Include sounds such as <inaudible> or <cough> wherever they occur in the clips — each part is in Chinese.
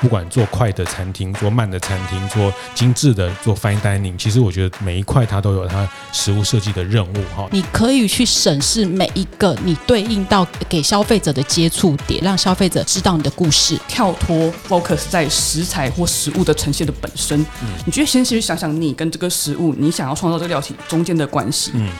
不管做快的餐厅，做慢的餐厅，做精致的，做 fine dining，其实我觉得每一块它都有它食物设计的任务哈。你可以去审视每一个你对应到给消费者的接触点，让消费者知道你的故事，跳脱 focus 在食材或食物的呈现的本身。嗯，你觉得先去想想你跟这个食物，你想要创造这个料理中间的关系。嗯，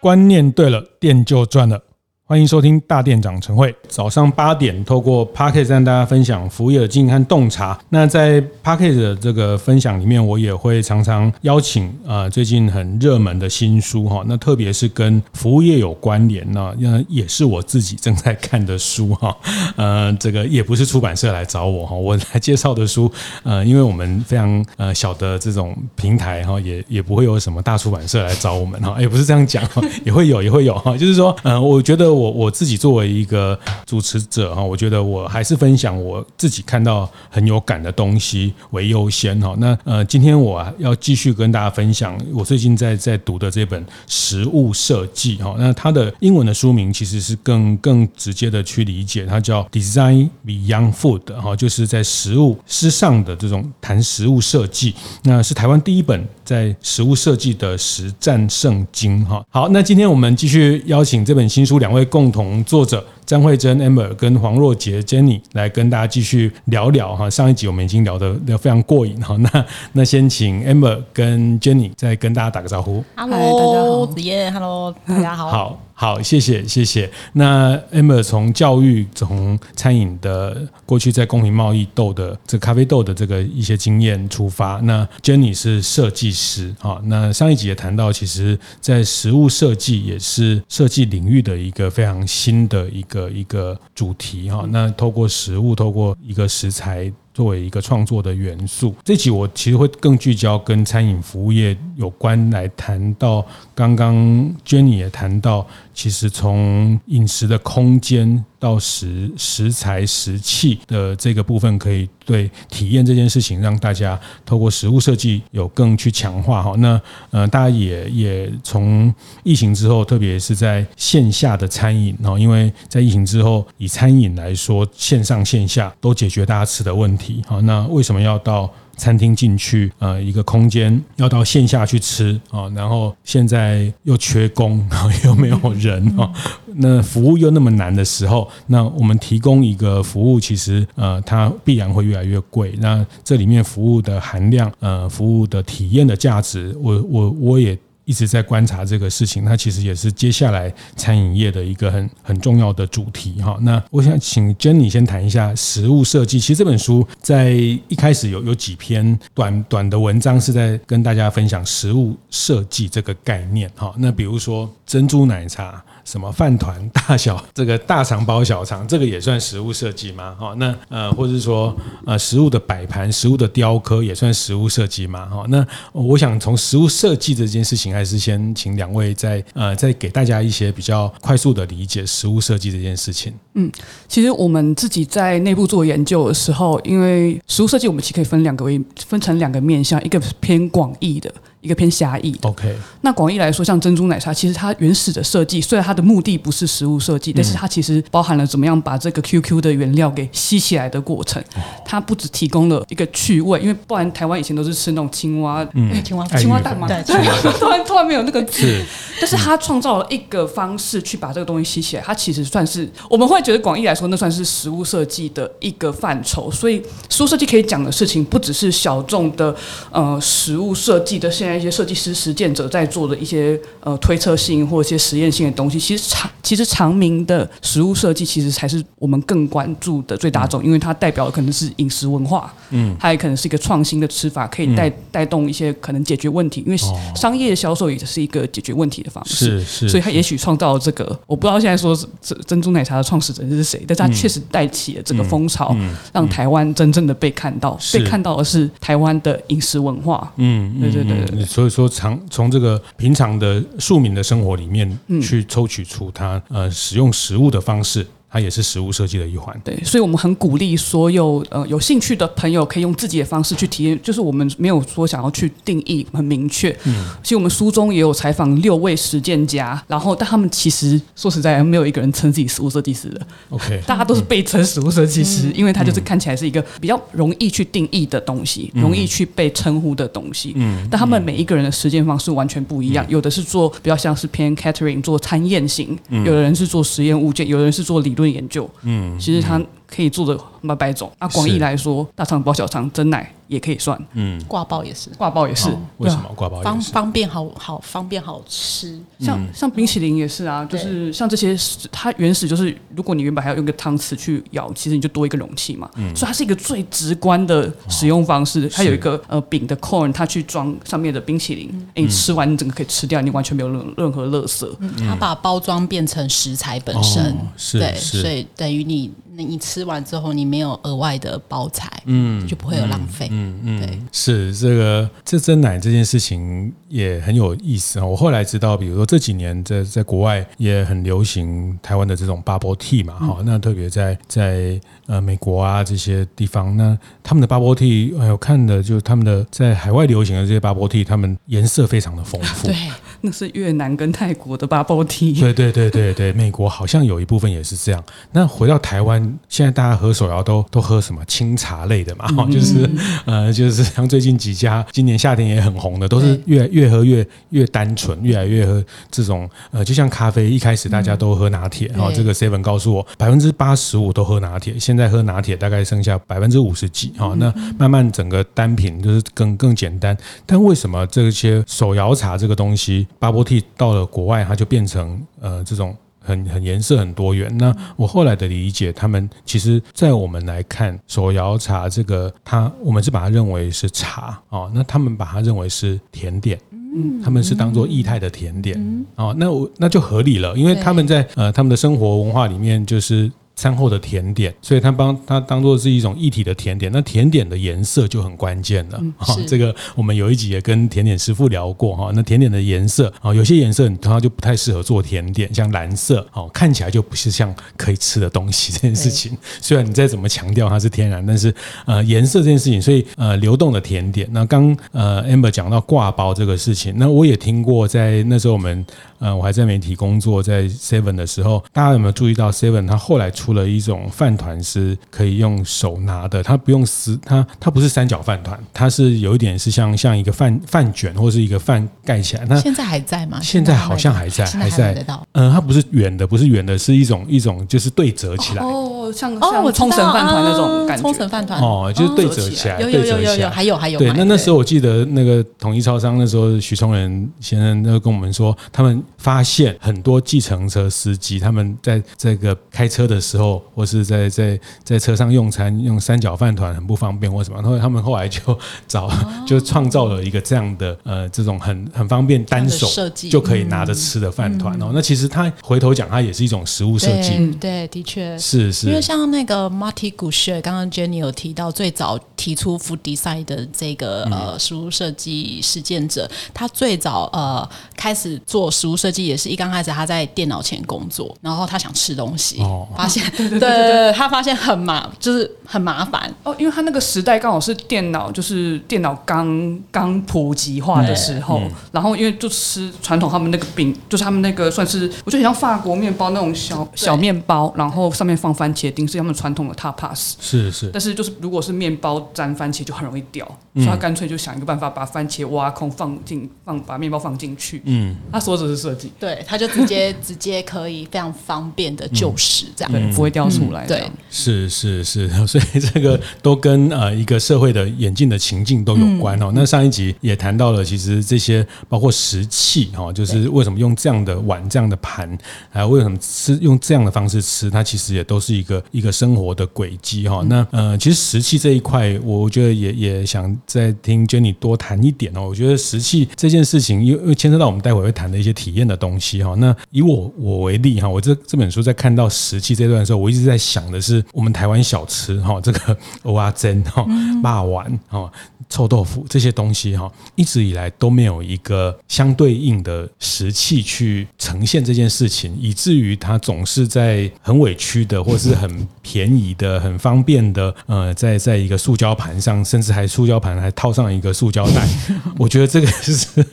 观念对了，店就赚了。欢迎收听大店长晨会。早上八点，透过 Podcast 让大家分享服务业的经营和洞察。那在 Podcast 的这个分享里面，我也会常常邀请啊最近很热门的新书哈，那特别是跟服务业有关联呢，那也是我自己正在看的书哈。呃，这个也不是出版社来找我哈，我来介绍的书，呃，因为我们非常呃小的这种平台哈，也也不会有什么大出版社来找我们哈，也不是这样讲，也会有，也会有哈，就是说，呃，我觉得。我我自己作为一个主持者哈，我觉得我还是分享我自己看到很有感的东西为优先哈。那呃，今天我要继续跟大家分享我最近在在读的这本《食物设计》哈。那它的英文的书名其实是更更直接的去理解，它叫 Design Beyond Food 哈，就是在食物之上的这种谈食物设计。那是台湾第一本在食物设计的实战圣经哈。好，那今天我们继续邀请这本新书两位。共同作者。詹慧珍 Amber 跟黄若杰 Jenny 来跟大家继续聊聊哈，上一集我们已经聊得聊非常过瘾哈，那那先请 Amber 跟 Jenny 再跟大家打个招呼。Hello，大家好，子燕，Hello，大家好。好。好，谢谢谢谢。那 Amber 从教育、从餐饮的过去在公平贸易豆的这咖啡豆的这个一些经验出发。那 Jenny 是设计师啊。那上一集也谈到，其实在食物设计也是设计领域的一个非常新的一个的一个主题哈。那透过食物，透过一个食材。作为一个创作的元素，这集我其实会更聚焦跟餐饮服务业有关，来谈到刚刚 Jenny 也谈到，其实从饮食的空间。到食食材食器的这个部分，可以对体验这件事情，让大家透过食物设计有更去强化哈。那呃，大家也也从疫情之后，特别是在线下的餐饮哈，因为在疫情之后，以餐饮来说，线上线下都解决大家吃的问题哈。那为什么要到？餐厅进去，呃，一个空间要到线下去吃啊，然后现在又缺工，又没有人啊，那服务又那么难的时候，那我们提供一个服务，其实呃，它必然会越来越贵。那这里面服务的含量，呃，服务的体验的价值，我我我也。一直在观察这个事情，那其实也是接下来餐饮业的一个很很重要的主题哈。那我想请 Jenny 先谈一下食物设计。其实这本书在一开始有有几篇短短的文章是在跟大家分享食物设计这个概念哈。那比如说珍珠奶茶。什么饭团大小，这个大肠包小肠，这个也算食物设计吗？哈，那呃，或者是说呃，食物的摆盘、食物的雕刻也算食物设计吗？哈，那我想从食物设计这件事情，还是先请两位再呃，再给大家一些比较快速的理解食物设计这件事情。嗯，其实我们自己在内部做研究的时候，因为食物设计我们其实可以分两个为分成两个面向，一个偏广义的。一个偏狭义的，OK。那广义来说，像珍珠奶茶，其实它原始的设计，虽然它的目的不是食物设计，但是它其实包含了怎么样把这个 QQ 的原料给吸起来的过程。它不只提供了一个趣味，因为不然台湾以前都是吃那种青蛙，嗯，青蛙青蛙蛋嘛，对，<laughs> 突然突然没有那个字。但是它创造了一个方式去把这个东西吸起来，它其实算是我们会觉得广义来说，那算是食物设计的一个范畴。所以食物设计可以讲的事情，不只是小众的呃食物设计的现在。一些设计师、实践者在做的一些呃推测性或者一些实验性的东西，其实长其实长明的食物设计，其实才是我们更关注的最大众，因为它代表的可能是饮食文化，嗯，它也可能是一个创新的吃法，可以带带动一些可能解决问题，因为商业销售也是一个解决问题的方式，是是，所以它也许创造了这个，我不知道现在说珍珍珠奶茶的创始人是谁，但是它确实带起了这个风潮，让台湾真正的被看到，被看到的是台湾的饮食文化，嗯，对对对对。所以说，常从这个平常的庶民的生活里面去抽取出他呃使用食物的方式，它也是实物设计的一环。对，所以我们很鼓励所有呃有兴趣的朋友可以用自己的方式去体验，就是我们没有说想要去定义很明确。嗯，其实我们书中也有采访六位实践家，然后但他们其实说实在没有一个人称自己食物设计师的。OK，<laughs> 大家都是被称实物设计师，嗯、因为它就是看起来是一个比较容易去定义的东西，嗯、容易去被称呼的东西。嗯，但他们每一个人的实践方式完全不一样，嗯、有的是做比较像是偏 catering 做餐宴型，嗯、有的人是做实验物件，有的人是做理论研究。嗯，其实他可以做的百百种。那广义来说，大肠包小肠蒸奶。也可以算，嗯，挂包也是，挂包也是，为什么？挂包方方便好好方便好吃，像像冰淇淋也是啊，就是像这些，它原始就是，如果你原本还要用个汤匙去舀，其实你就多一个容器嘛，嗯。所以它是一个最直观的使用方式。它有一个呃饼的 cone，它去装上面的冰淇淋，哎，你吃完你整个可以吃掉，你完全没有任任何垃圾。它把包装变成食材本身，对，所以等于你你吃完之后，你没有额外的包材，嗯，就不会有浪费。嗯嗯，对，是这个这蒸奶这件事情也很有意思啊。我后来知道，比如说这几年在在国外也很流行台湾的这种 bubble tea 嘛，哈、嗯，那特别在在呃美国啊这些地方，那他们的 bubble tea，哎，我看的就他们的在海外流行的这些 bubble tea，他们颜色非常的丰富。<laughs> 对，那是越南跟泰国的 bubble tea。对对对对对，美国好像有一部分也是这样。那回到台湾，现在大家喝手摇都都喝什么清茶类的嘛，就是。呃，就是像最近几家，今年夏天也很红的，都是越越喝越越单纯，越来越喝这种呃，就像咖啡，一开始大家都喝拿铁，然后这个 Seven 告诉我，百分之八十五都喝拿铁，现在喝拿铁大概剩下百分之五十几，哈，那慢慢整个单品就是更更简单。但为什么这些手摇茶这个东西，Bubble Tea 到了国外，它就变成呃这种？很很颜色很多元。那我后来的理解，他们其实，在我们来看手摇茶这个，它我们是把它认为是茶哦，那他们把它认为是甜点，嗯，他们是当做液态的甜点嗯哦，那我那就合理了，因为他们在呃他们的生活文化里面就是。餐后的甜点，所以它帮它当做是一种一体的甜点。那甜点的颜色就很关键了。哈、嗯，这个我们有一集也跟甜点师傅聊过哈。那甜点的颜色啊，有些颜色它就不太适合做甜点，像蓝色哦，看起来就不是像可以吃的东西这件事情。虽然你再怎么强调它是天然，但是呃颜色这件事情，所以呃流动的甜点。那刚呃 Amber 讲到挂包这个事情，那我也听过，在那时候我们呃我还在媒体工作，在 Seven 的时候，大家有没有注意到 Seven 它后来出了一种饭团是可以用手拿的，它不用撕，它它不是三角饭团，它是有一点是像像一个饭饭卷或是一个饭盖起来。那现在还在吗？现在好像还在，还在。嗯、呃，它不是圆的，不是圆的，是一种一种就是对折起来。哦，像像冲绳饭团那种感觉。冲绳饭团哦，就是对折起来，有有有有有，还有还有。对，那那时候我记得那个统一超商那时候许崇仁先生那个跟我们说，他们发现很多计程车司机他们在这个开车的时候。或是在在在车上用餐用三角饭团很不方便或什么，然后他们后来就找 <laughs> 就创造了一个这样的呃这种很很方便单手就可以拿着吃的饭团哦。那其实他回头讲，它也是一种食物设计，对，的确是是。因为像那个 Marty Goodshare，刚刚 Jenny 有提到，最早提出 Food Design 的这个呃食物设计实践者，他最早呃开始做食物设计，也是一刚开始他在电脑前工作，然后他想吃东西，哦。发现 <laughs> 对对。对，他发现很麻，就是很麻烦。哦，因为他那个时代刚好是电脑，就是电脑刚刚普及化的时候，嗯、然后因为就吃传统他们那个饼，就是他们那个算是我觉得很像法国面包那种小小面包，然后上面放番茄丁，是他们传统的 tapas，是是，但是就是如果是面包沾番茄就很容易掉，嗯、所以他干脆就想一个办法把番茄挖空放进放把面包放进去，嗯，他说这是设计，对，他就直接 <laughs> 直接可以非常方便的就食这样，对，不会掉。出来、嗯、对，是是是，<laughs> 所以这个都跟呃一个社会的演进的情境都有关哦。嗯、那上一集也谈到了，其实这些包括食器哈，就是为什么用这样的碗、这样的盘，还有为什么吃用这样的方式吃，它其实也都是一个一个生活的轨迹哈。那呃，其实食器这一块，外，我觉得也也想再听 Jenny 多谈一点哦。我觉得石器这件事情，因为牵涉到我们待会会谈的一些体验的东西哈。那以我我为例哈，我这这本书在看到石器这段的时候，我一直在想的是我们台湾小吃哈，这个蚵仔煎哈、霸丸哈。臭豆腐这些东西哈，一直以来都没有一个相对应的石器去呈现这件事情，以至于它总是在很委屈的，或是很便宜的、很方便的，呃，在在一个塑胶胶盘上，甚至还塑胶盘还套上一个塑胶袋。<laughs> 我觉得这个是。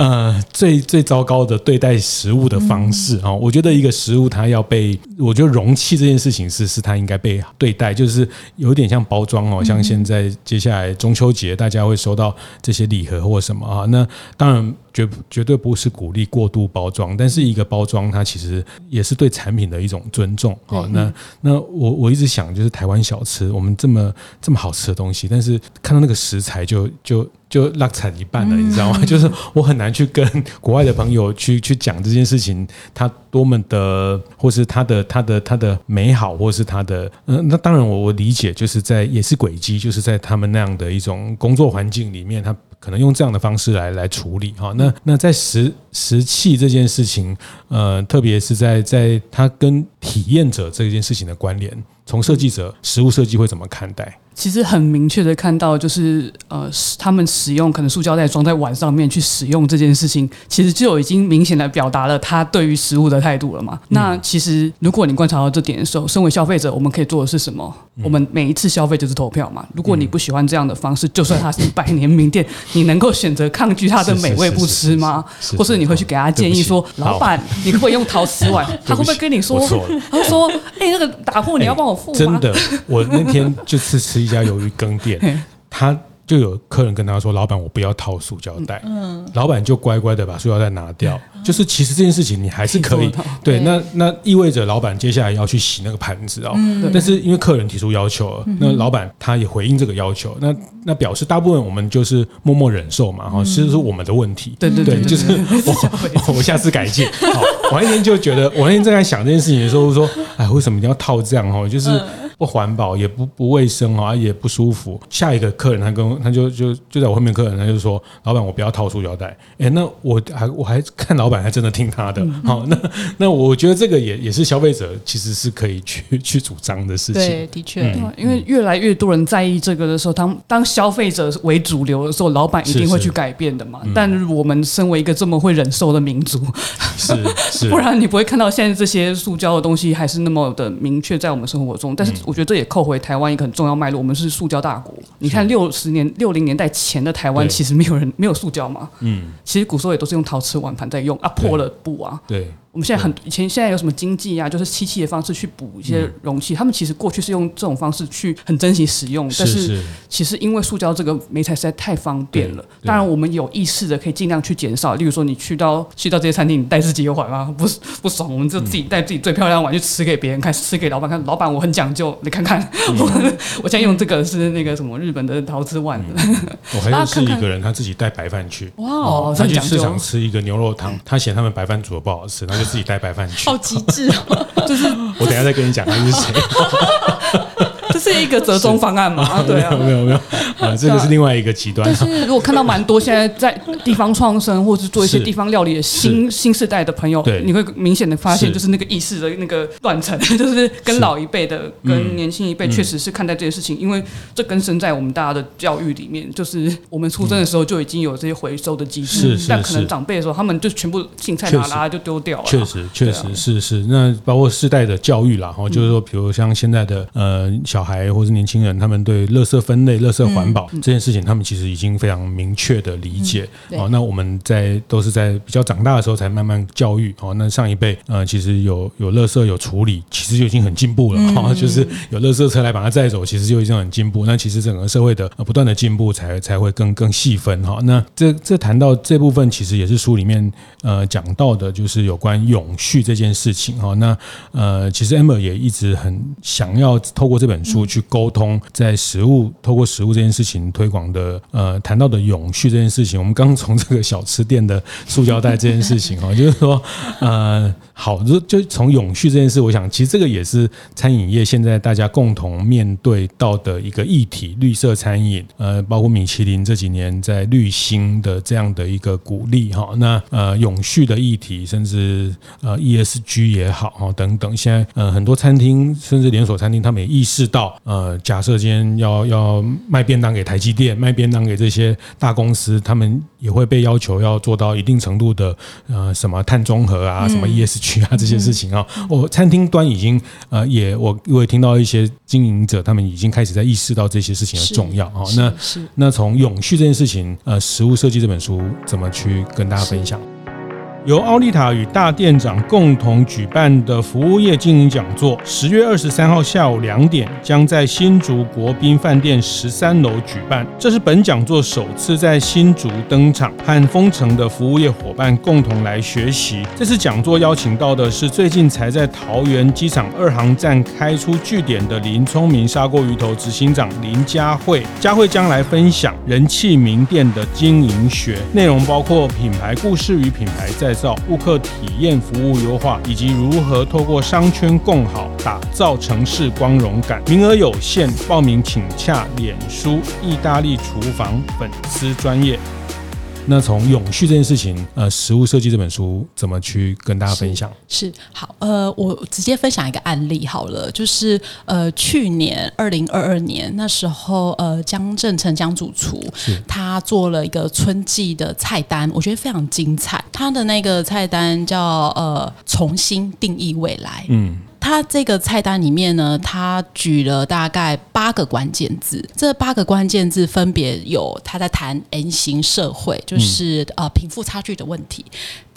呃，最最糟糕的对待食物的方式啊，我觉得一个食物它要被，我觉得容器这件事情是是它应该被对待，就是有点像包装哦，像现在接下来中秋节大家会收到这些礼盒或什么啊，那当然。绝绝对不是鼓励过度包装，但是一个包装它其实也是对产品的一种尊重啊。那那我我一直想，就是台湾小吃，我们这么这么好吃的东西，但是看到那个食材就就就落惨一半了，你知道吗？<laughs> 就是我很难去跟国外的朋友去去讲这件事情，它多么的，或是它的它的它的美好，或是它的嗯，那当然我我理解，就是在也是轨迹，就是在他们那样的一种工作环境里面，他。可能用这样的方式来来处理哈，那那在石石器这件事情，呃，特别是在在它跟体验者这件事情的关联，从设计者实物设计会怎么看待？其实很明确的看到，就是呃，他们使用可能塑胶袋装在碗上面去使用这件事情，其实就已经明显的表达了他对于食物的态度了嘛。嗯、那其实如果你观察到这点的时候，身为消费者，我们可以做的是什么？嗯、我们每一次消费就是投票嘛。如果你不喜欢这样的方式，就算它是一百年名店，<laughs> 你能够选择抗拒它的美味不吃吗？或是你会去给他建议说，老板，你可不可以用陶瓷碗？<laughs> 他会不会跟你说？他会说，哎、欸，那个打破你要帮我付吗？真的，我那天就是吃一家鱿鱼羹店，他。就有客人跟他说：“老板，我不要套塑胶袋。”嗯，老板就乖乖的把塑胶袋拿掉。就是其实这件事情你还是可以对。那那意味着老板接下来要去洗那个盘子哦。但是因为客人提出要求了，那老板他也回应这个要求。那那表示大部分我们就是默默忍受嘛。哈，其实是我们的问题。对对对，就是我 <laughs> 我下次改进。好，我那天就觉得，我那天正在想这件事情的时候说：“哎，为什么一定要套这样？哈，就是。”不环保，也不不卫生啊，也不舒服。下一个客人他跟他就就就在我后面，客人他就说：“老板，我不要套塑胶袋。”哎，那我还我还看老板还真的听他的。好，那那我觉得这个也也是消费者其实是可以去 <laughs> 去主张的事情。对，的确，嗯、因为越来越多人在意这个的时候，当当消费者为主流的时候，老板一定会去改变的嘛。是是，但我们身为一个这么会忍受的民族，是 <laughs> 是，不然你不会看到现在这些塑胶的东西还是那么的明确在我们生活中。但是。我觉得这也扣回台湾一个很重要脉络，我们是塑胶大国。你看六十年、六零年代前的台湾，其实没有人没有塑胶嘛。嗯，其实古时候也都是用陶瓷碗盘在用啊，破了布啊。对。我们现在很以前现在有什么经济啊，就是漆器的方式去补一些容器，他们其实过去是用这种方式去很珍惜使用，但是其实因为塑胶这个媒材实在太方便了。当然我们有意识的可以尽量去减少，例如说你去到去到这些餐厅，你带自己的碗吗？<laughs> 不不爽，我们就自己带自己最漂亮的碗去吃给别人看，吃给老板看。老板我很讲究，你看看我 <laughs> 我现在用这个是那个什么日本的陶瓷碗的。<laughs> 我还认识一个人，他自己带白饭去，哇，哦他去市场吃一个牛肉汤，他嫌他们白饭煮的不好吃，就自己带白饭去，好极致哦！<laughs> 就是我等一下再跟你讲他是谁。<laughs> 这是一个折中方案嘛？<laughs> 对啊，没有没有啊，<laughs> 这个是另外一个极端。但是如果看到蛮多现在在地方创生，或是做一些地方料理的新新世代的朋友，对，你会明显的发现，就是那个意识的那个断层，<laughs> 就是跟老一辈的跟年轻一辈确实是看待这些事情，因为这根深在我们大家的教育里面，就是我们出生的时候就已经有这些回收的机制，但可能长辈的时候，他们就全部青菜拿拉就丢掉了。确实确实是是，那包括世代的教育啦，哈，就是说，比如像现在的呃小。小孩或是年轻人，他们对垃圾分类、垃圾环保这件事情，他们其实已经非常明确的理解。哦，那我们在都是在比较长大的时候才慢慢教育。哦，那上一辈呃，其实有有垃圾有处理，其实就已经很进步了。哈，就是有垃圾车来把它载走，其实就已经很进步。那其实整个社会的不断的进步，才才会更更细分。哈，那这这谈到这部分，其实也是书里面呃讲到的，就是有关永续这件事情。哈，那呃，其实 Amber 也一直很想要透过这本书。去沟通，在食物透过食物这件事情推广的，呃，谈到的永续这件事情，我们刚从这个小吃店的塑胶袋这件事情哈，<laughs> 就是说，呃，好，就就从永续这件事，我想其实这个也是餐饮业现在大家共同面对到的一个议题，绿色餐饮，呃，包括米其林这几年在绿星的这样的一个鼓励哈，那呃，永续的议题，甚至呃 ESG 也好哈等等，现在呃很多餐厅甚至连锁餐厅，他们也意识到，呃，假设今天要要卖便当给台积电，卖便当给这些大公司，他们也会被要求要做到一定程度的呃什么碳中和啊，什么 ESG 啊这些事情啊。我餐厅端已经呃也我我也听到一些经营者，他们已经开始在意识到这些事情的重要啊。那那从永续这件事情，呃，食物设计这本书怎么去跟大家分享？由奥利塔与大店长共同举办的服务业经营讲座，十月二十三号下午两点，将在新竹国宾饭店十三楼举办。这是本讲座首次在新竹登场，和丰城的服务业伙伴共同来学习。这次讲座邀请到的是最近才在桃园机场二航站开出据点的林聪明砂锅鱼头执行长林佳慧。佳慧将来分享人气名店的经营学，内容包括品牌故事与品牌在。造顾客体验服务优化，以及如何透过商圈共好打造城市光荣感。名额有限，报名请洽脸书意大利厨房粉丝专业。那从永续这件事情，呃，食物设计这本书怎么去跟大家分享？是，是好，呃，我直接分享一个案例好了，就是呃，去年二零二二年那时候，呃，江正成江主厨他做了一个春季的菜单，我觉得非常精彩。他的那个菜单叫呃，重新定义未来。嗯。他这个菜单里面呢，他举了大概八个关键字，这八个关键字分别有他在谈 N 型社会，就是呃贫富差距的问题。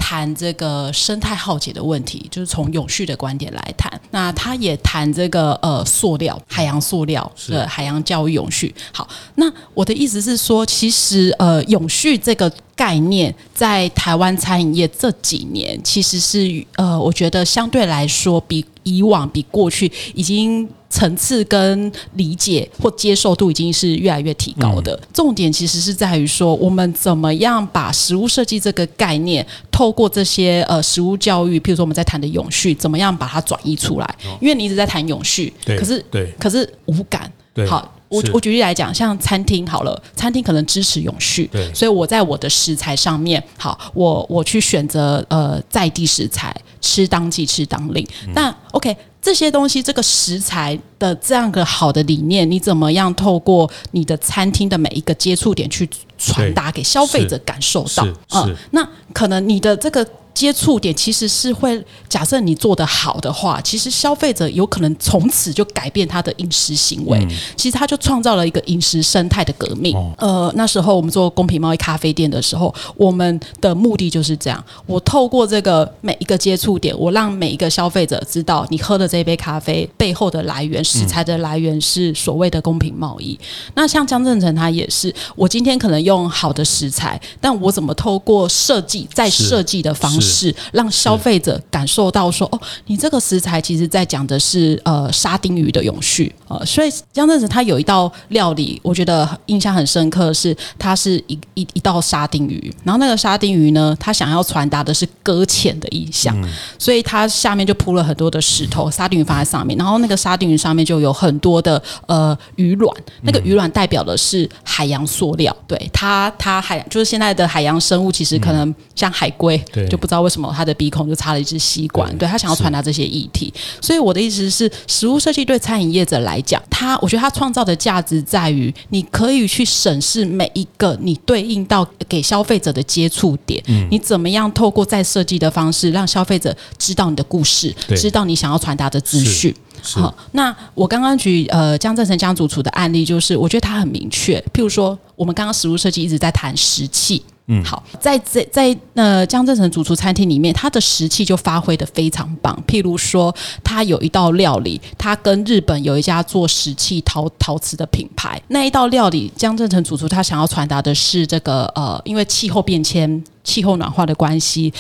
谈这个生态浩劫的问题，就是从永续的观点来谈。那他也谈这个呃塑料、海洋塑料的海洋教育永续。好，那我的意思是说，其实呃永续这个概念在台湾餐饮业这几年，其实是呃我觉得相对来说比以往、比过去已经。层次跟理解或接受度已经是越来越提高的。重点其实是在于说，我们怎么样把食物设计这个概念，透过这些呃食物教育，譬如说我们在谈的永续，怎么样把它转移出来？因为你一直在谈永续，可是对，可是无感。好，我我举例来讲，像餐厅好了，餐厅可能支持永续，所以我在我的食材上面，好，我我去选择呃在地食材，吃当季，吃当令。那 OK。这些东西，这个食材的这样个好的理念，你怎么样透过你的餐厅的每一个接触点去传达给消费者感受到？嗯，那可能你的这个。接触点其实是会，假设你做得好的话，其实消费者有可能从此就改变他的饮食行为。其实他就创造了一个饮食生态的革命。呃，那时候我们做公平贸易咖啡店的时候，我们的目的就是这样：我透过这个每一个接触点，我让每一个消费者知道，你喝的这杯咖啡背后的来源、食材的来源是所谓的公平贸易。那像江正成他也是，我今天可能用好的食材，但我怎么透过设计再设计的方式。是。让消费者感受到说哦，你这个食材其实在讲的是呃沙丁鱼的永续呃，所以江正子他有一道料理，我觉得印象很深刻，是它是一一一道沙丁鱼，然后那个沙丁鱼呢，他想要传达的是搁浅的意象，嗯、所以它下面就铺了很多的石头，沙丁鱼放在上面，然后那个沙丁鱼上面就有很多的呃鱼卵，那个鱼卵代表的是海洋塑料，对它它海就是现在的海洋生物，其实可能像海龟，对，就不。知道为什么他的鼻孔就插了一支吸管？对，对他想要传达这些议题，所以我的意思是，食物设计对餐饮业者来讲，他我觉得他创造的价值在于，你可以去审视每一个你对应到给消费者的接触点，嗯，你怎么样透过再设计的方式，让消费者知道你的故事，知道你想要传达的资讯。好，那我刚刚举呃江正成江主厨的案例，就是我觉得他很明确，譬如说，我们刚刚食物设计一直在谈食器。嗯，好，在这在呃江正成主厨餐厅里面，他的食器就发挥的非常棒。譬如说，他有一道料理，他跟日本有一家做石器陶陶瓷的品牌，那一道料理，江正成主厨他想要传达的是这个呃，因为气候变迁、气候暖化的关系。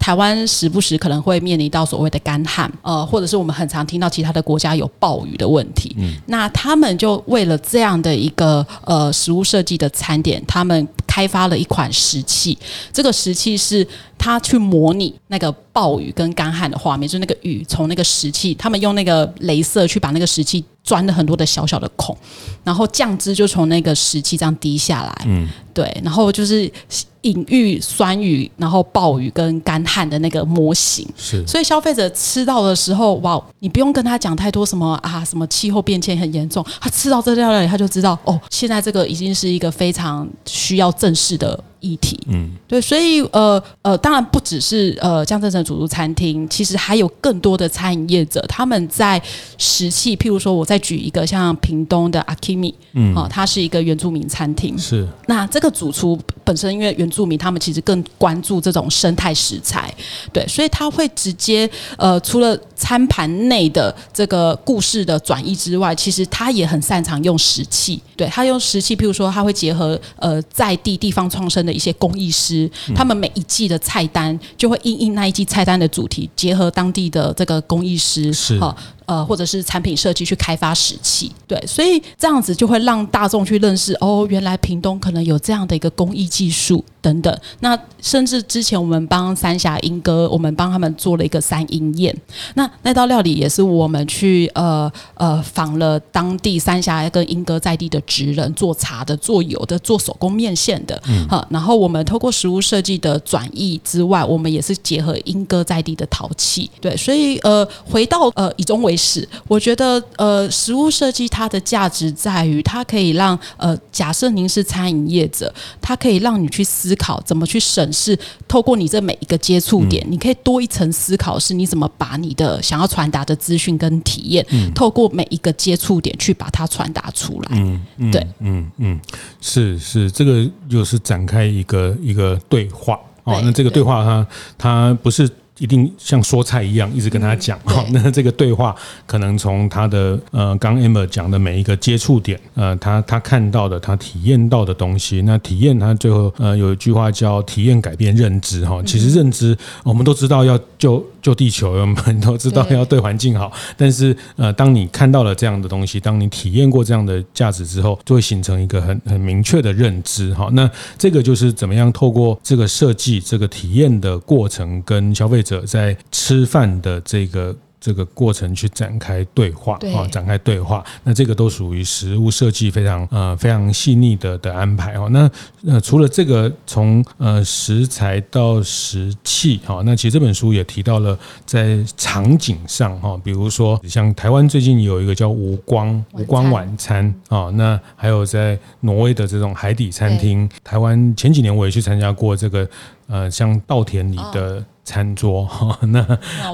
台湾时不时可能会面临到所谓的干旱，呃，或者是我们很常听到其他的国家有暴雨的问题。嗯，那他们就为了这样的一个呃食物设计的餐点，他们开发了一款石器。这个石器是它去模拟那个暴雨跟干旱的画面，就是那个雨从那个石器，他们用那个镭射去把那个石器钻了很多的小小的孔，然后酱汁就从那个石器这样滴下来。嗯，对，然后就是。隐喻酸雨，然后暴雨跟干旱的那个模型，是，所以消费者吃到的时候，哇，你不用跟他讲太多什么啊，什么气候变迁很严重，他吃到这料料理，他就知道，哦，现在这个已经是一个非常需要正视的。议题，嗯，对，所以呃呃，当然不只是呃江镇城主厨餐厅，其实还有更多的餐饮业者，他们在食器，譬如说，我再举一个像屏东的阿基米，嗯，哦，它是一个原住民餐厅，是。那这个主厨本身因为原住民，他们其实更关注这种生态食材，对，所以他会直接呃，除了餐盘内的这个故事的转移之外，其实他也很擅长用石器，对，他用石器，譬如说他会结合呃在地地方创生的。一些工艺师，他们每一季的菜单就会因应那一季菜单的主题，结合当地的这个工艺师，是呃，或者是产品设计去开发食器，对，所以这样子就会让大众去认识哦，原来屏东可能有这样的一个工艺技术等等。那甚至之前我们帮三峡英歌，我们帮他们做了一个三英宴，那那道料理也是我们去呃呃访了当地三峡跟英歌在地的职人，做茶的、做油的、做手工面线的，嗯，好，然后我们透过食物设计的转译之外，我们也是结合英歌在地的陶器，对，所以呃回到呃以中为是，我觉得呃，食物设计它的价值在于，它可以让呃，假设您是餐饮业者，它可以让你去思考怎么去审视，透过你这每一个接触点，嗯、你可以多一层思考，是你怎么把你的想要传达的资讯跟体验，嗯、透过每一个接触点去把它传达出来。嗯，嗯对，嗯嗯，是是，这个就是展开一个一个对话哦。那这个对话它它不是。一定像说菜一样，一直跟他讲。哈、嗯，那这个对话可能从他的呃，刚 Amber 讲的每一个接触点，呃，他他看到的，他体验到的东西，那体验他最后呃有一句话叫体验改变认知哈。其实认知我们都知道要救救地球，我们都知道要对环境好，但是呃，当你看到了这样的东西，当你体验过这样的价值之后，就会形成一个很很明确的认知哈。那这个就是怎么样透过这个设计这个体验的过程跟消费者。者在吃饭的这个这个过程去展开对话啊对，展开对话，那这个都属于食物设计非常呃非常细腻的的安排哦。那呃除了这个从呃食材到食器哈，那其实这本书也提到了在场景上哈，比如说像台湾最近有一个叫无光无光晚餐啊，那还有在挪威的这种海底餐厅，台湾前几年我也去参加过这个呃像稻田里的。餐桌 <laughs> 哈，那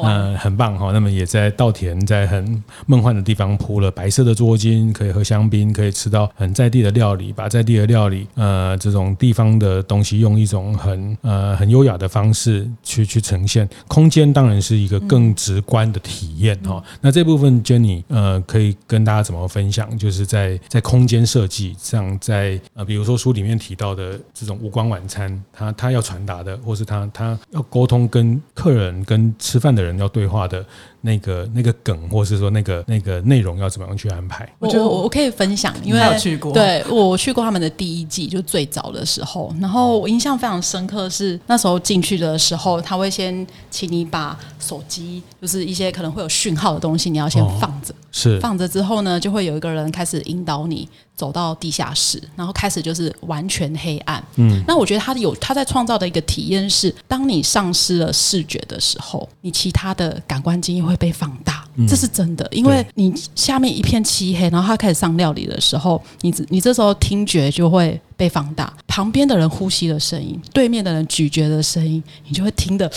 呃很棒哈，那么也在稻田，在很梦幻的地方铺了白色的桌巾，可以喝香槟，可以吃到很在地的料理，把在地的料理呃这种地方的东西用一种很呃很优雅的方式去去呈现。空间当然是一个更直观的体验哈。那这部分 Jenny 呃可以跟大家怎么分享？就是在在空间设计上，在呃比如说书里面提到的这种无光晚餐，他他要传达的，或是他他要沟通跟客人、跟吃饭的人要对话的那个、那个梗，或是说那个、那个内容要怎么样去安排？我觉得我我可以分享，因为我去过，对我去过他们的第一季，就最早的时候，然后我印象非常深刻是那时候进去的时候，他会先请你把手机，就是一些可能会有讯号的东西，你要先放着，哦、是放着之后呢，就会有一个人开始引导你。走到地下室，然后开始就是完全黑暗。嗯，那我觉得他有他在创造的一个体验是，当你丧失了视觉的时候，你其他的感官经验会被放大。这是真的，因为你下面一片漆黑，然后他开始上料理的时候，你你这时候听觉就会被放大，旁边的人呼吸的声音，对面的人咀嚼的声音，你就会听得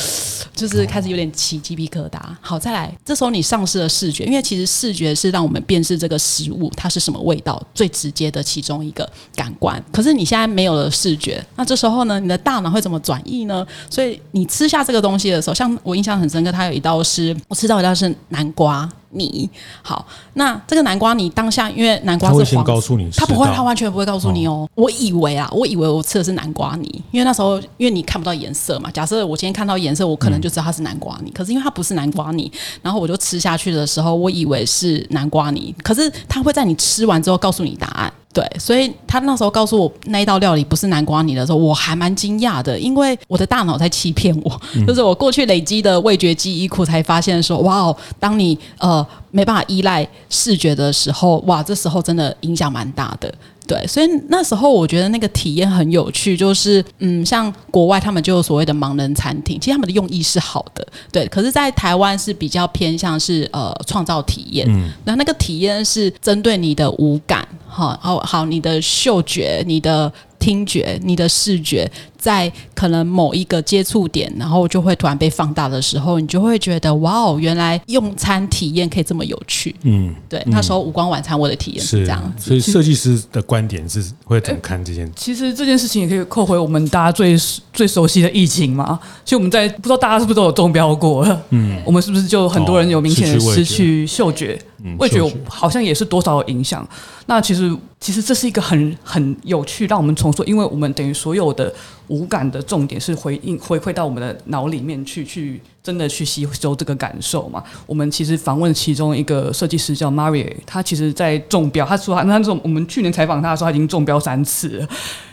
就是开始有点起鸡皮疙瘩。好，再来，这时候你丧失了视觉，因为其实视觉是让我们辨识这个食物它是什么味道最直接的其中一个感官。可是你现在没有了视觉，那这时候呢，你的大脑会怎么转译呢？所以你吃下这个东西的时候，像我印象很深刻，它有一道是我吃到一道是南瓜。泥。好，那这个南瓜泥当下，因为南瓜是黄，他先告诉你，他不会，他完全不会告诉你哦。哦，我以为啊，我以为我吃的是南瓜泥，因为那时候因为你看不到颜色嘛。假设我今天看到颜色，我可能就知道它是南瓜泥。嗯、可是因为它不是南瓜泥，然后我就吃下去的时候，我以为是南瓜泥。可是它会在你吃完之后告诉你答案。对，所以他那时候告诉我那一道料理不是南瓜泥的时候，我还蛮惊讶的，因为我的大脑在欺骗我，嗯、就是我过去累积的味觉记忆库才发现说，哇哦，当你呃没办法依赖视觉的时候，哇，这时候真的影响蛮大的。对，所以那时候我觉得那个体验很有趣，就是嗯，像国外他们就有所谓的盲人餐厅，其实他们的用意是好的，对。可是，在台湾是比较偏向是呃创造体验，嗯，那那个体验是针对你的五感，哈好好，你的嗅觉，你的。听觉，你的视觉在可能某一个接触点，然后就会突然被放大的时候，你就会觉得哇哦，原来用餐体验可以这么有趣。嗯，对，那时候五光晚餐我的体验是这样子。所以设计师的观点是会怎么看这件事？其实这件事情也可以扣回我们大家最最熟悉的疫情嘛。其实我们在不知道大家是不是都有中标过？嗯，我们是不是就很多人有明显的失去嗅觉？味觉好像也是多少有影响。那其实，其实这是一个很很有趣，让我们重说，因为我们等于所有的五感的重点是回应回馈到我们的脑里面去，去真的去吸收这个感受嘛。我们其实访问其中一个设计师叫 Marie，他其实在中标，他说他那种我们去年采访他的时候，他已经中标三次了。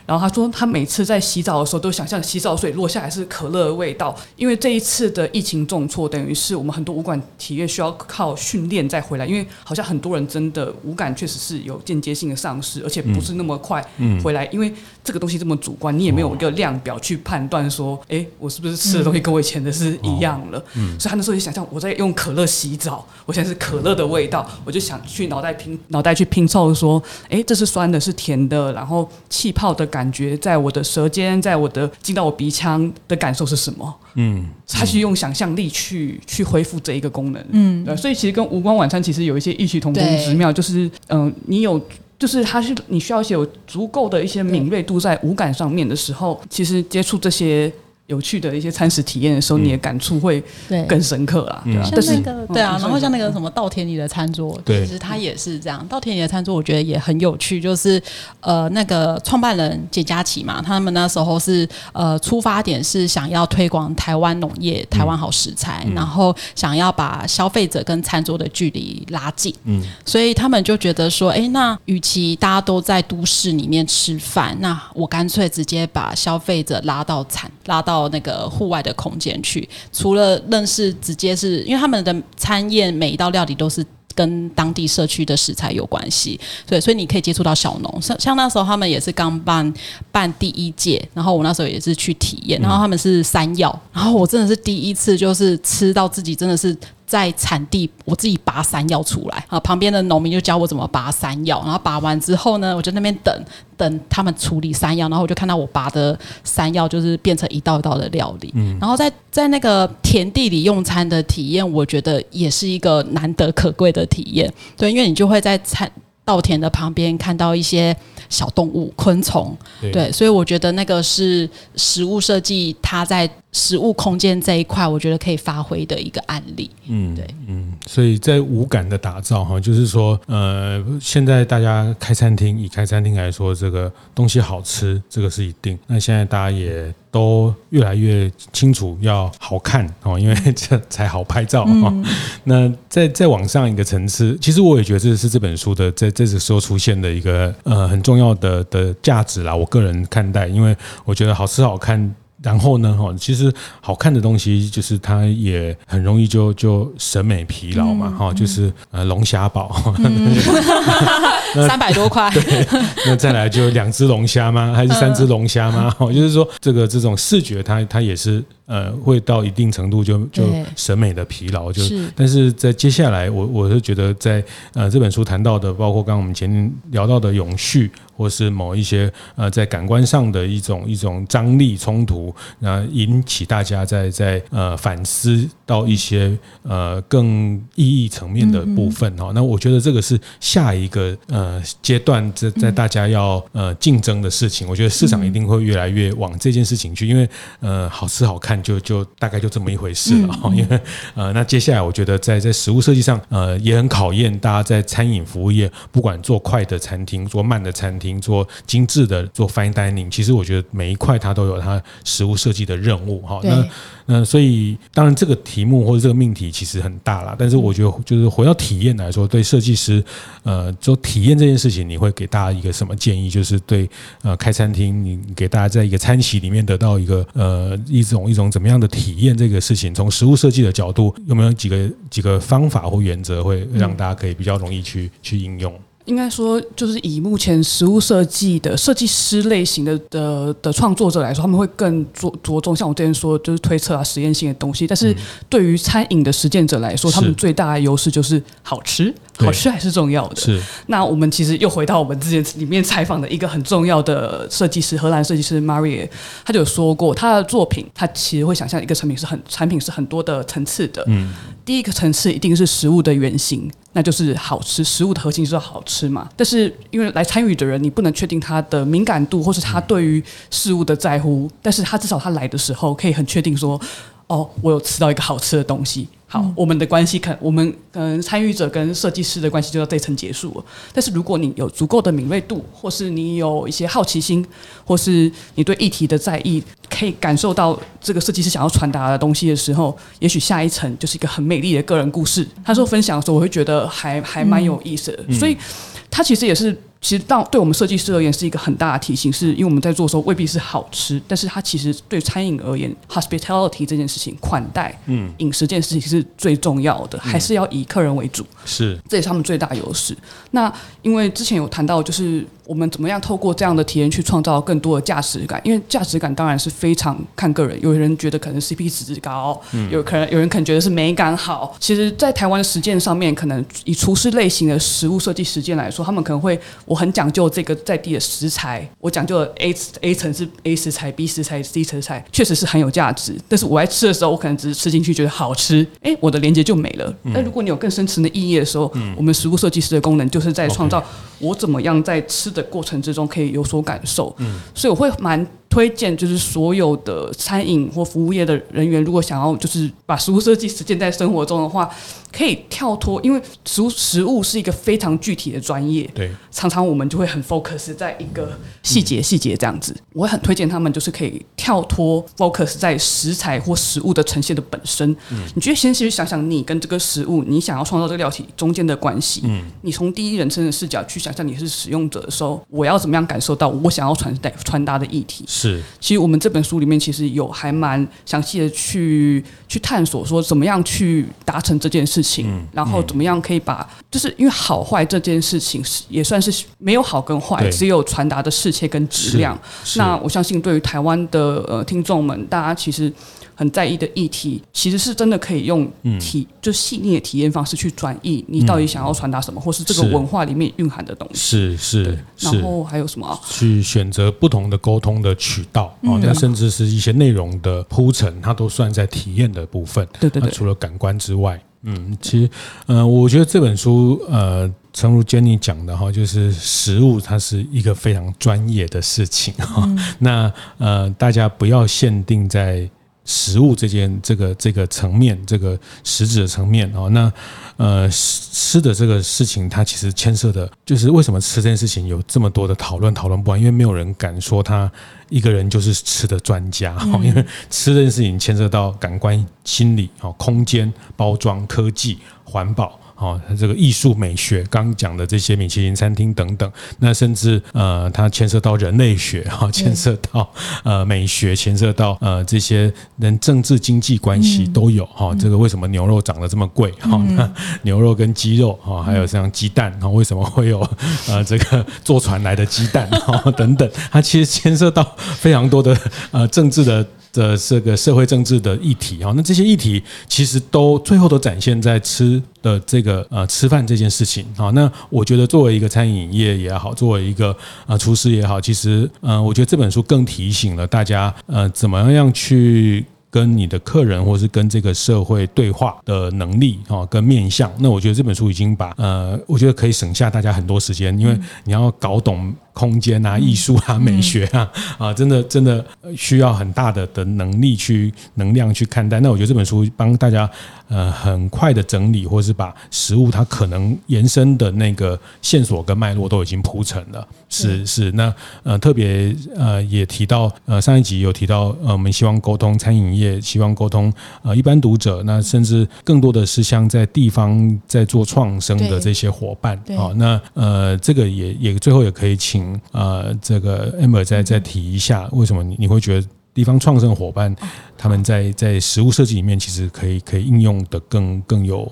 然后他说，他每次在洗澡的时候都想象洗澡水落下来是可乐的味道，因为这一次的疫情重挫，等于是我们很多武馆体验需要靠训练再回来，因为好像很多人真的五感确实是有间接性的丧失，而且不是那么快回来，因为这个东西这么主观，你也没有一个量表去判断说，哎，我是不是吃的东西跟我以前的是一样了？所以他那时候就想象我在用可乐洗澡，我现在是可乐的味道，我就想去脑袋拼脑袋去拼凑说，哎，这是酸的，是甜的，然后气泡的。感觉在我的舌尖，在我的进到我鼻腔的感受是什么？嗯，他去用想象力去去恢复这一个功能。嗯，对，所以其实跟无光晚餐其实有一些异曲同工之妙，就是嗯、呃，你有，就是它是你需要一些有足够的一些敏锐度在五感上面的时候，其实接触这些。有趣的一些餐食体验的时候，你的感触会更深刻啦。对，像那个对啊，然后像那个什么稻田里的餐桌，其实它也是这样。稻田里的餐桌，我觉得也很有趣。就是呃，那个创办人简佳琪嘛，他们那时候是呃，出发点是想要推广台湾农业、台湾好食材，然后想要把消费者跟餐桌的距离拉近。嗯，所以他们就觉得说，哎，那与其大家都在都市里面吃饭，那我干脆直接把消费者拉到餐，拉到。到那个户外的空间去，除了认识，直接是因为他们的餐宴每一道料理都是跟当地社区的食材有关系，对，所以你可以接触到小农。像像那时候他们也是刚办办第一届，然后我那时候也是去体验，然后他们是山药，然后我真的是第一次就是吃到自己真的是。在产地，我自己拔山药出来。啊，旁边的农民就教我怎么拔山药，然后拔完之后呢，我就那边等等他们处理山药，然后我就看到我拔的山药就是变成一道一道的料理，嗯，然后在在那个田地里用餐的体验，我觉得也是一个难得可贵的体验，对，因为你就会在餐稻田的旁边看到一些小动物、昆虫，对，对，所以我觉得那个是食物设计，它在。食物空间这一块，我觉得可以发挥的一个案例。嗯，对，嗯，所以在五感的打造哈，就是说，呃，现在大家开餐厅，以开餐厅来说，这个东西好吃，这个是一定。那现在大家也都越来越清楚要好看哦，因为这才好拍照哈。嗯、<laughs> 那再再往上一个层次，其实我也觉得这是这本书的在这个时候出现的一个呃很重要的的价值啦。我个人看待，因为我觉得好吃好看。然后呢，哈，其实好看的东西就是它也很容易就就审美疲劳嘛，哈、嗯，就是呃龙虾堡，<laughs> 三百多块，对，那再来就两只龙虾吗？还是三只龙虾吗？哈、嗯，就是说这个这种视觉它它也是。呃，会到一定程度就就审美的疲劳，就是但是在接下来，我我是觉得在呃这本书谈到的，包括刚刚我们前面聊到的永续，或是某一些呃在感官上的一种一种张力冲突，那引起大家在在呃反思到一些呃更意义层面的部分哈。那我觉得这个是下一个呃阶段在在大家要呃竞争的事情。我觉得市场一定会越来越往这件事情去，因为呃好吃好看就就大概就这么一回事了哈。因为呃那接下来我觉得在在食物设计上呃也很考验大家在餐饮服务业，不管做快的餐厅做慢的餐厅。做精致的做 fine dining，其实我觉得每一块它都有它食物设计的任务哈。那那所以当然这个题目或者这个命题其实很大啦，但是我觉得就是回到体验来说，对设计师呃做体验这件事情，你会给大家一个什么建议？就是对呃开餐厅，你给大家在一个餐席里面得到一个呃一种一种怎么样的体验？这个事情从食物设计的角度，有没有几个几个方法或原则，会让大家可以比较容易去去应用？应该说，就是以目前食物设计的设计师类型的的的创作者来说，他们会更着着重像我之前说，就是推测啊实验性的东西。但是对于餐饮的实践者来说，他们最大的优势就是好吃，好吃还是重要的。是。那我们其实又回到我们之前里面采访的一个很重要的设计师，荷兰设计师 Marie，他就有说过，他的作品他其实会想象一个产品是很产品是很多的层次的。嗯。第一个层次一定是食物的原型。那就是好吃，食物的核心就是好吃嘛。但是因为来参与的人，你不能确定他的敏感度，或是他对于事物的在乎。但是他至少他来的时候，可以很确定说，哦，我有吃到一个好吃的东西。好，我们的关系可我们跟参与者跟设计师的关系就到这层结束了。但是如果你有足够的敏锐度，或是你有一些好奇心，或是你对议题的在意，可以感受到这个设计师想要传达的东西的时候，也许下一层就是一个很美丽的个人故事。他说分享的时候，我会觉得还还蛮有意思的。所以他其实也是。其实，到对我们设计师而言是一个很大的提醒，是因为我们在做的时候未必是好吃，但是它其实对餐饮而言，hospitality 这件事情，款待，嗯，饮食这件事情是最重要的，还是要以客人为主，是，这也是他们最大优势。那因为之前有谈到，就是。我们怎么样透过这样的体验去创造更多的价值感？因为价值感当然是非常看个人，有人觉得可能 CP 值高，嗯有可能有人可能觉得是美感好。其实，在台湾的实践上面，可能以厨师类型的食物设计实践来说，他们可能会我很讲究这个在地的食材，我讲究 A A 层是 A 食材，B 食材，C 食材，确实是很有价值。但是我在吃的时候，我可能只是吃进去觉得好吃，哎，我的连接就没了。但如果你有更深层的意义的时候，我们食物设计师的功能就是在创造我怎么样在吃的过程之中可以有所感受，嗯，所以我会蛮。推荐就是所有的餐饮或服务业的人员，如果想要就是把食物设计实践在生活中的话，可以跳脱，因为食物食物是一个非常具体的专业，对，常常我们就会很 focus 在一个细节细节这样子。我会很推荐他们，就是可以跳脱 focus 在食材或食物的呈现的本身。嗯，你觉得先去想想你跟这个食物，你想要创造这个料体中间的关系。嗯，你从第一人称的视角去想象你是使用者的时候，我要怎么样感受到我想要传带传达的议题？是，其实我们这本书里面其实有还蛮详细的去去探索，说怎么样去达成这件事情，嗯、然后怎么样可以把，就是因为好坏这件事情是也算是没有好跟坏，只有传达的适切跟质量。那我相信对于台湾的呃听众们，大家其实。很在意的议题，其实是真的可以用体、嗯、就细腻的体验方式去转译你到底想要传达什么，嗯、或是这个文化里面蕴含的东西。是是，然后还有什么？去选择不同的沟通的渠道啊，那、嗯、甚至是一些内容的铺陈，它都算在体验的部分。对对对。除了感官之外，嗯，其实，呃，我觉得这本书，呃，诚如 Jenny 讲的哈，就是食物它是一个非常专业的事情哈。嗯、那呃，大家不要限定在。食物这件这个这个层面，这个实质的层面哦，那呃吃的这个事情，它其实牵涉的，就是为什么吃这件事情有这么多的讨论，讨论不完，因为没有人敢说他一个人就是吃的专家哈，<laughs> 因为吃这件事情牵涉到感官、心理、哦空间、包装、科技、环保。哦，这个艺术美学，刚讲的这些米其林餐厅等等，那甚至呃，它牵涉到人类学，哈，牵涉到呃美学，牵涉到呃这些人政治经济关系都有哈。这个为什么牛肉涨得这么贵？哈，那牛肉跟鸡肉哈，还有像鸡蛋，哈，为什么会有呃这个坐船来的鸡蛋？哈，等等，它其实牵涉到非常多的呃政治的。的这个社会政治的议题哈。那这些议题其实都最后都展现在吃的这个呃吃饭这件事情哈。那我觉得作为一个餐饮业也好，作为一个呃厨师也好，其实呃我觉得这本书更提醒了大家呃怎么样去。跟你的客人，或是跟这个社会对话的能力，哈，跟面向，那我觉得这本书已经把，呃，我觉得可以省下大家很多时间，因为你要搞懂。空间啊，艺术啊，美学啊，啊，真的真的需要很大的的能力去能量去看待。那我觉得这本书帮大家呃很快的整理，或是把食物它可能延伸的那个线索跟脉络都已经铺成了。是是，那呃特别呃也提到呃上一集有提到呃我们希望沟通餐饮业，希望沟通呃一般读者，那甚至更多的是像在地方在做创生的这些伙伴啊。那呃这个也也最后也可以请。呃，这个 Amber 再再提一下，为什么你你会觉得地方创生伙伴他们在在实物设计里面，其实可以可以应用的更更有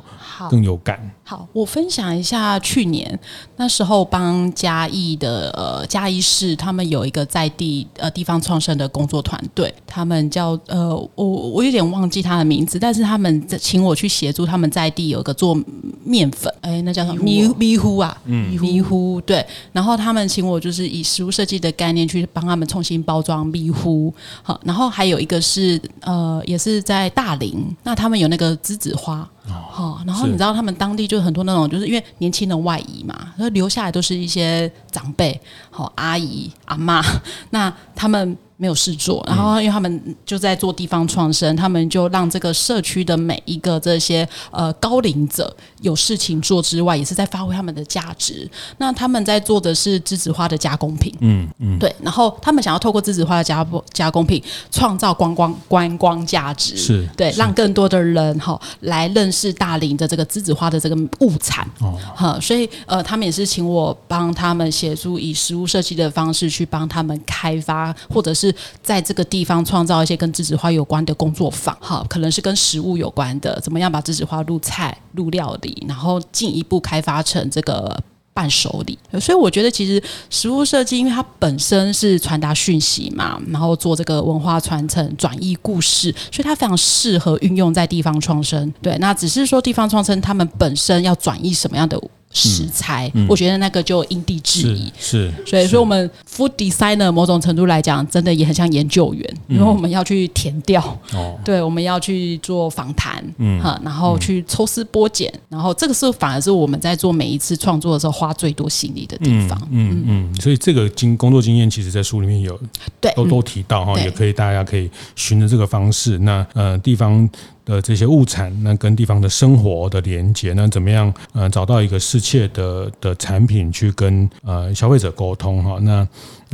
更有感？好，我分享一下去年那时候帮嘉义的呃嘉义市，他们有一个在地呃地方创生的工作团队，他们叫呃我我有点忘记他的名字，但是他们在请我去协助他们在地有一个做面粉，哎，那叫什么？米米糊啊，嗯，米糊对，然后他们请我就是以食物设计的概念去帮他们重新包装迷糊，好，然后还有一个是呃也是在大林，那他们有那个栀子花。好，然后你知道他们当地就很多那种，就是因为年轻人外移嘛，然后留下来都是一些长辈，好阿姨、阿妈，<laughs> 那他们。没有事做，然后因为他们就在做地方创生，他们就让这个社区的每一个这些呃高龄者有事情做之外，也是在发挥他们的价值。那他们在做的是栀子花的加工品，嗯嗯，对。然后他们想要透过栀子花的加加工品，创造观光观光价值，是对，让更多的人哈来认识大林的这个栀子花的这个物产哦，哈。所以呃，他们也是请我帮他们协助以食物设计的方式去帮他们开发，或者是。在这个地方创造一些跟栀子花有关的工作坊，哈，可能是跟食物有关的，怎么样把栀子花入菜、入料理，然后进一步开发成这个伴手礼。所以我觉得，其实食物设计，因为它本身是传达讯息嘛，然后做这个文化传承、转译故事，所以它非常适合运用在地方创生。对，那只是说地方创生，他们本身要转译什么样的？食材，嗯嗯、我觉得那个就因地制宜。是，是所以说我们 food designer 某种程度来讲，真的也很像研究员，嗯、因为我们要去填调，哦，对，我们要去做访谈，嗯，哈，然后去抽丝剥茧，然后这个是反而是我们在做每一次创作的时候花最多心力的地方。嗯嗯，嗯，所以这个经工作经验，其实在书里面有，对，都都提到哈，也可以大家可以循着这个方式，那呃地方。的这些物产，那跟地方的生活的连接，那怎么样？呃，找到一个适切的的产品去跟呃消费者沟通哈。那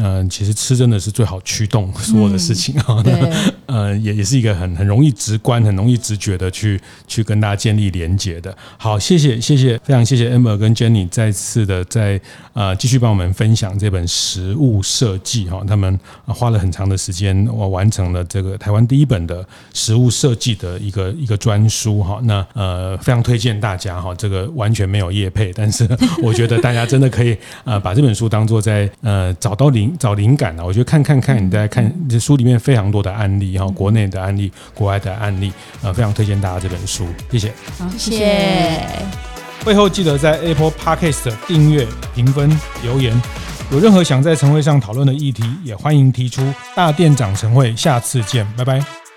嗯、呃，其实吃真的是最好驱动所有的事情哈。嗯、<laughs> 呃，也也是一个很很容易直观、很容易直觉的去去跟大家建立连接的。好，谢谢谢谢，非常谢谢 Amber 跟 Jenny 再次的在呃继续帮我们分享这本食物设计哈。他们花了很长的时间，我完成了这个台湾第一本的食物设计的一个一个专书哈。那呃，非常推荐大家哈，这个完全没有业配，但是我觉得大家真的可以呃把这本书当做在呃找到灵。找灵感啊，我觉得看看看，你在看这书里面非常多的案例哈，国内的案例，国外的案例，呃，非常推荐大家这本书，谢谢。好，谢谢。会后记得在 Apple Podcast 订阅、评分、留言。有任何想在晨会上讨论的议题，也欢迎提出。大店长晨会，下次见，拜拜。